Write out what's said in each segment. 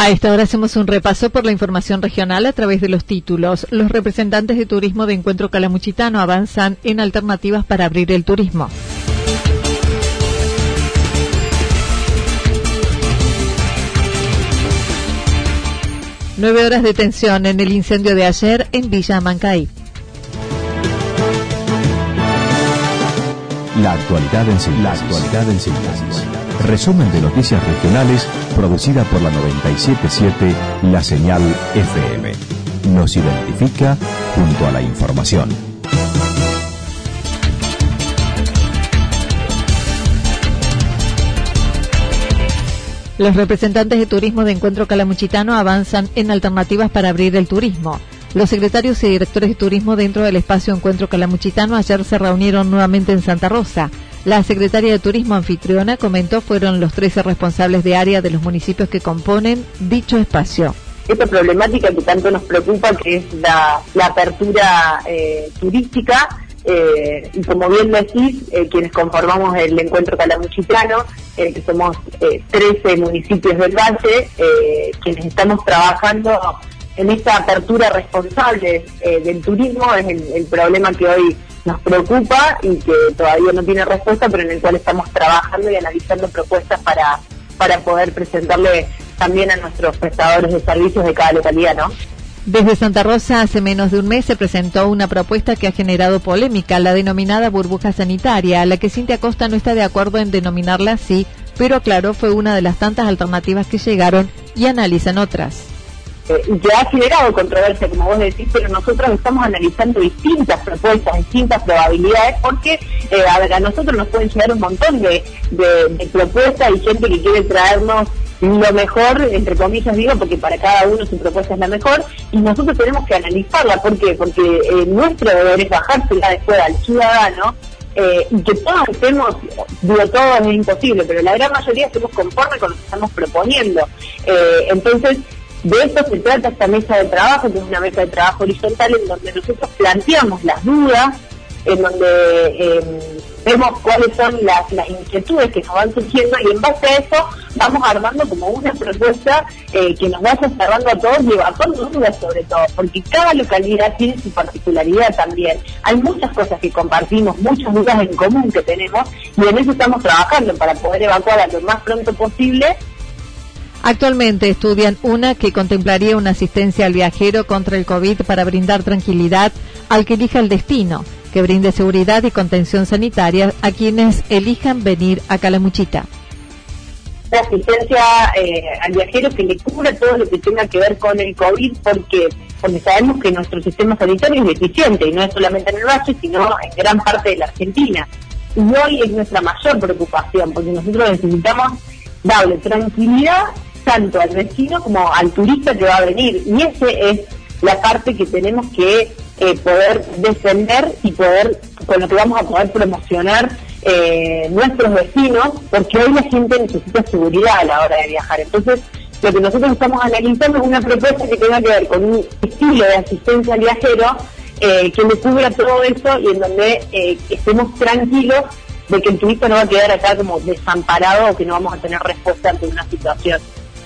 A esta hora hacemos un repaso por la información regional a través de los títulos. Los representantes de turismo de Encuentro Calamuchitano avanzan en alternativas para abrir el turismo. Nueve horas de tensión en el incendio de ayer en Villa Mancay. La actualidad en síntesis. La actualidad en síntesis. Resumen de noticias regionales producida por la 977 La Señal FM. Nos identifica junto a la información. Los representantes de turismo de Encuentro Calamuchitano avanzan en alternativas para abrir el turismo. Los secretarios y directores de turismo dentro del espacio Encuentro Calamuchitano ayer se reunieron nuevamente en Santa Rosa. La secretaria de Turismo anfitriona comentó fueron los 13 responsables de área de los municipios que componen dicho espacio. Esta problemática que tanto nos preocupa, que es la, apertura eh, turística, eh, y como bien decís, eh, quienes conformamos el encuentro calamuchitano, que somos 13 municipios del Valle, quienes estamos trabajando en esta apertura responsable del turismo, es el problema que hoy nos preocupa y que todavía no tiene respuesta, pero en el cual estamos trabajando y analizando propuestas para, para poder presentarle también a nuestros prestadores de servicios de cada localidad, ¿no? Desde Santa Rosa hace menos de un mes se presentó una propuesta que ha generado polémica, la denominada burbuja sanitaria, a la que Cintia Costa no está de acuerdo en denominarla así, pero claro, fue una de las tantas alternativas que llegaron y analizan otras y que ha generado controversia, como vos decís, pero nosotros estamos analizando distintas propuestas, distintas probabilidades, porque eh, a, nosotros nos pueden llegar un montón de, propuestas y gente que quiere traernos lo mejor, entre comillas digo, porque para cada uno su propuesta es la mejor, y nosotros tenemos que analizarla. ¿Por qué? Porque eh, nuestro deber es bajársela después al ciudadano eh, y que todos estemos, digo todo es imposible, pero la gran mayoría estemos conformes con lo que estamos proponiendo. entonces, de esto se trata esta mesa de trabajo, que es una mesa de trabajo horizontal en donde nosotros planteamos las dudas, en donde em, vemos cuáles son las, inquietudes que nos van surgiendo y en base a eso vamos armando como una propuesta eh, que nos vaya cerrando a todos y evacuando dudas sobre todo, porque cada localidad tiene su particularidad también. Hay muchas cosas que compartimos, muchas dudas en común que tenemos y en eso estamos trabajando para poder evacuar a lo más pronto posible Actualmente estudian una que contemplaría una asistencia al viajero contra el COVID para brindar tranquilidad al que elija el destino, que brinde seguridad y contención sanitaria a quienes elijan venir a Calamuchita. La asistencia eh, al viajero que le cubra todo lo que tenga que ver con el COVID, porque porque sabemos que nuestro sistema sanitario es deficiente, y no es solamente en el Valle, sino en gran parte de la Argentina. Y hoy es nuestra mayor preocupación, porque nosotros necesitamos darle tranquilidad tanto al vecino como al turista que va a venir. Y esa es la parte que tenemos que eh, poder defender y poder, con lo que vamos a poder promocionar eh, nuestros vecinos, porque hoy la gente necesita seguridad a la hora de viajar. Entonces, lo que nosotros estamos analizando es una propuesta que tenga que ver con un estilo de asistencia al viajero eh, que le cubra todo eso y en donde estemos tranquilos de que el turista no va a quedar acá como desamparado o que no vamos a tener respuesta ante una situación.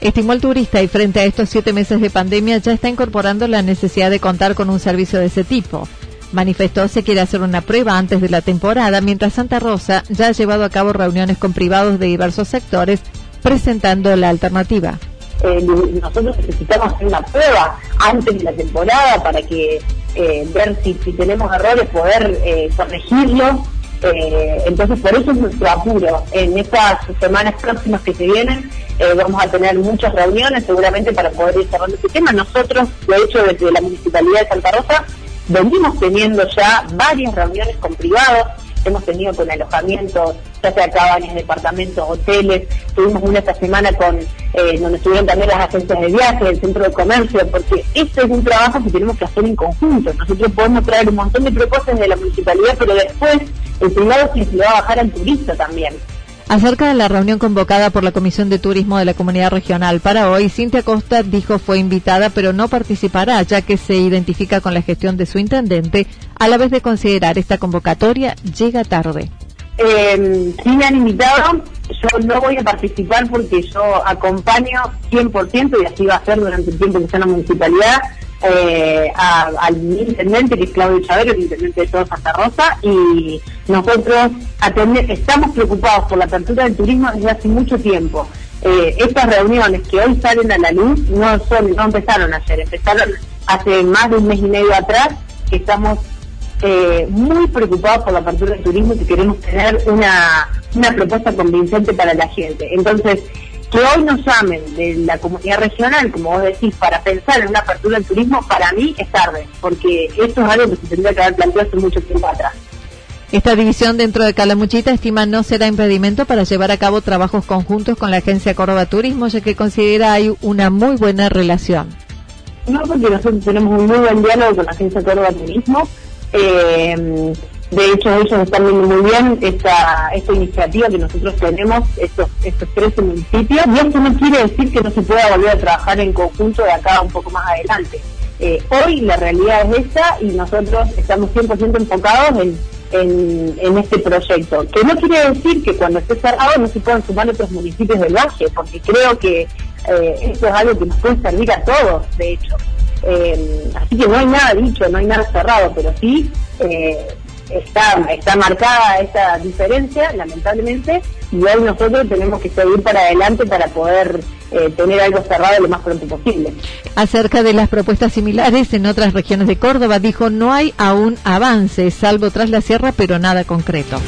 Estimó el turista y frente a estos siete meses de pandemia ya está incorporando la necesidad de contar con un servicio de ese tipo. Manifestó se quiere hacer una prueba antes de la temporada, mientras Santa Rosa ya ha llevado a cabo reuniones con privados de diversos sectores presentando la alternativa. Eh, nosotros necesitamos hacer una prueba antes de la temporada para que eh, ver si, tenemos errores, poder eh, corregirlos. Entonces, por eso es nuestro apuro. En estas semanas próximas que se vienen, vamos a tener muchas reuniones seguramente para poder ir cerrando este tema. Nosotros, de hecho, desde la Municipalidad de Santa Rosa, venimos teniendo ya varias reuniones con privados hemos tenido con alojamientos, ya sea cabañas, departamentos, hoteles, tuvimos una esta semana con eh, donde estuvieron también las agencias de viaje, el centro de comercio, porque este es un trabajo que tenemos que hacer en conjunto. Nosotros podemos traer un montón de propuestas de la municipalidad, pero después el privado se le va a bajar al turista también. Acerca de la reunión convocada por la Comisión de Turismo de la Comunidad Regional para hoy, Cintia Costa dijo fue invitada pero no participará ya que se identifica con la gestión de su intendente, a la vez de considerar esta convocatoria llega tarde. Eh, sí me han invitado, yo no voy a participar porque yo acompaño 100% y así va a ser durante el tiempo que está en la municipalidad eh, al intendente, que es Claudio Chavero, el intendente de toda Santa Rosa, y nosotros estamos preocupados por la apertura del turismo desde hace mucho tiempo. Eh, estas reuniones que hoy salen a la luz no son no empezaron ayer, empezaron hace más de un mes y medio atrás, que estamos eh, muy preocupados por la apertura del turismo y que queremos tener una, una propuesta convincente para la gente. Entonces, que hoy nos llamen de la comunidad regional, como vos decís, para pensar en una apertura del turismo, para mí es tarde, porque esto es algo que se tendría que haber planteado hace mucho tiempo atrás. Esta división dentro de Calamuchita estima no será impedimento para llevar a cabo trabajos conjuntos con la agencia Córdoba Turismo, ya que considera hay una muy buena relación. No, porque nosotros tenemos un muy buen diálogo con la agencia Córdoba Turismo. Eh, de hecho, ellos están viendo muy bien esta, esta iniciativa que nosotros tenemos, estos, estos 13 municipios, y esto no quiere decir que no se pueda volver a trabajar en conjunto de acá un poco más adelante. Eh, hoy la realidad es esta y nosotros estamos 100% enfocados en, en, este proyecto, que no quiere decir que cuando esté cerrado no se puedan sumar otros municipios del valle, porque creo que eh, esto es algo que nos puede servir a todos, de hecho. Eh, así que no hay nada dicho, no hay nada cerrado, pero sí eh, está, está marcada esa diferencia, lamentablemente, y hoy nosotros tenemos que seguir para adelante para poder eh, tener algo cerrado lo más pronto posible. Acerca de las propuestas similares en otras regiones de Córdoba, dijo no hay aún avance, salvo tras la sierra, pero nada concreto.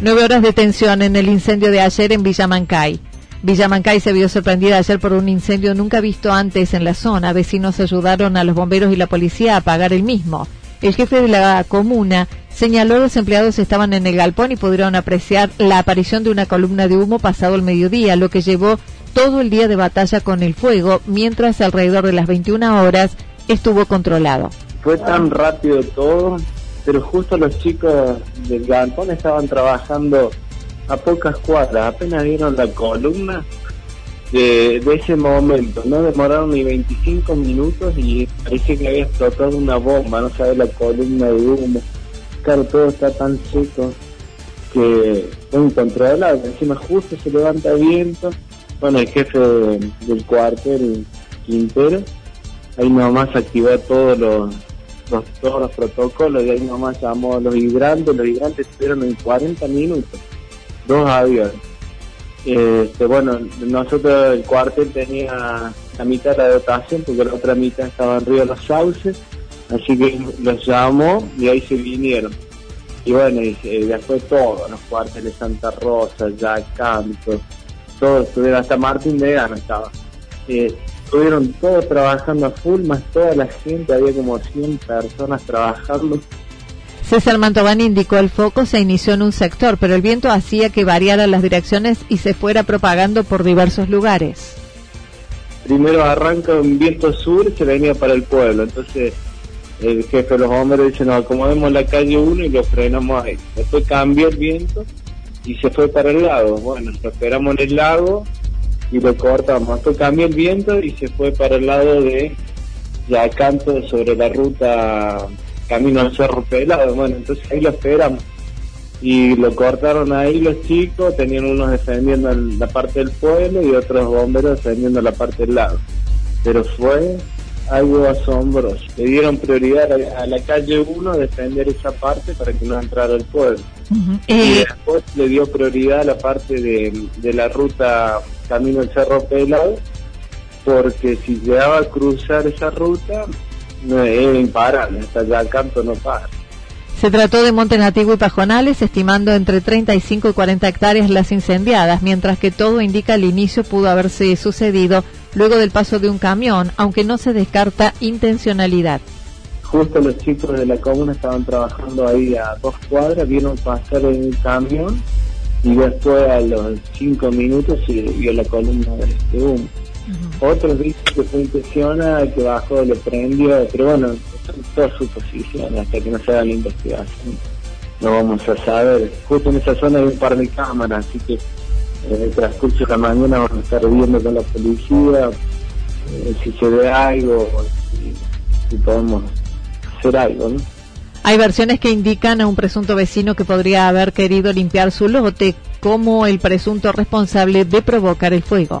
Nueve horas de tensión en el incendio de ayer en Villamancay. Villamancay se vio sorprendida ayer por un incendio nunca visto antes en la zona. Vecinos ayudaron a los bomberos y la policía a apagar el mismo. El jefe de la comuna señaló los empleados estaban en el galpón y pudieron apreciar la aparición de una columna de humo pasado el mediodía, lo que llevó todo el día de batalla con el fuego, mientras alrededor de las 21 horas estuvo controlado. Fue tan rápido todo, pero justo los chicos del galpón estaban trabajando a pocas cuadras, apenas vieron la columna de, ese momento, no demoraron ni 25 minutos y parece que había explotado una bomba, no sabe la columna de humo. Claro, todo está tan seco que es incontrolable, encima justo se levanta viento. Bueno, el jefe del cuartel, Quintero, ahí nomás activó todos los, todos los protocolos y ahí nomás llamó a los hidrantes, los hidrantes estuvieron en 40 minutos dos aviones. Este, bueno, nosotros el cuartel tenía la mitad de la dotación porque la otra mitad estaba en Río Los Sauces, así que los llamó y ahí se vinieron. Y bueno, y, eh, después todos los cuarteles Santa Rosa, Yacanto, todos estuvieron, hasta Martín de Gana estaba. Eh, estuvieron todos trabajando a full, más toda la gente, había como 100 personas trabajando César Mantovani indicó el foco se inició en un sector, pero el viento hacía que variaran las direcciones y se fuera propagando por diversos lugares. Primero arranca un viento sur se venía para el pueblo, entonces el jefe de los hombres dice, nos acomodemos la calle 1 y lo frenamos ahí. Después cambió el viento y se fue para el lago. Bueno, lo esperamos en el lago y lo cortamos. Después cambió el viento y se fue para el lado de Yacanto sobre la ruta camino al Cerro Pelado, bueno, entonces ahí lo esperamos. y lo cortaron ahí los chicos, tenían unos defendiendo la parte del pueblo y otros bomberos defendiendo la parte del lado. Pero fue algo asombroso. Le dieron prioridad a, la calle 1 a defender esa parte para que no entrara el pueblo. Y eh, después le dio prioridad a la parte de, la ruta Camino del Cerro Pelado, porque si llegaba a cruzar esa ruta, no, era imparable, hasta allá canto no para. Se trató de montes nativos y pajonales, estimando entre 35 y 40 hectáreas las incendiadas, mientras que todo indica el inicio pudo haberse sucedido luego del paso de un camión, aunque no se descarta intencionalidad. Justo los chicos de la comuna estaban trabajando ahí a dos cuadras, vieron pasar en un camión y después a los cinco minutos se vio la columna de humo. Otros dicen que fue impresiona, que bajó, le prendió, pero bueno, son todas suposiciones hasta que no se haga la investigación. No vamos a saber. Justo en esa zona hay un par de cámaras, así que en el transcurso de la mañana vamos a estar viendo con la policía eh, si se ve algo, si, si podemos hacer algo, ¿no? Hay versiones que indican a un presunto vecino que podría haber querido limpiar su lote como el presunto responsable de provocar el fuego.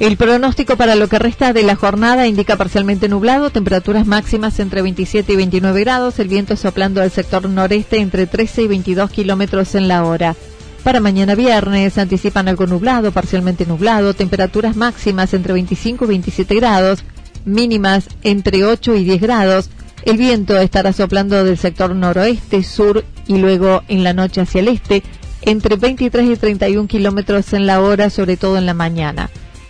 El pronóstico para lo que resta de la jornada indica parcialmente nublado, temperaturas máximas entre 27 y 29 grados, el viento soplando al sector noreste entre 13 y 22 kilómetros en la hora. Para mañana viernes anticipan algo nublado, parcialmente nublado, temperaturas máximas entre 25 y 27 grados, mínimas entre 8 y 10 grados. El viento estará soplando del sector noroeste, sur y luego en la noche hacia el este, entre 23 y 31 kilómetros en la hora, sobre todo en la mañana.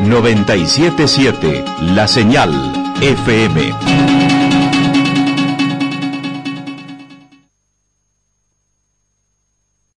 977 La Señal FM.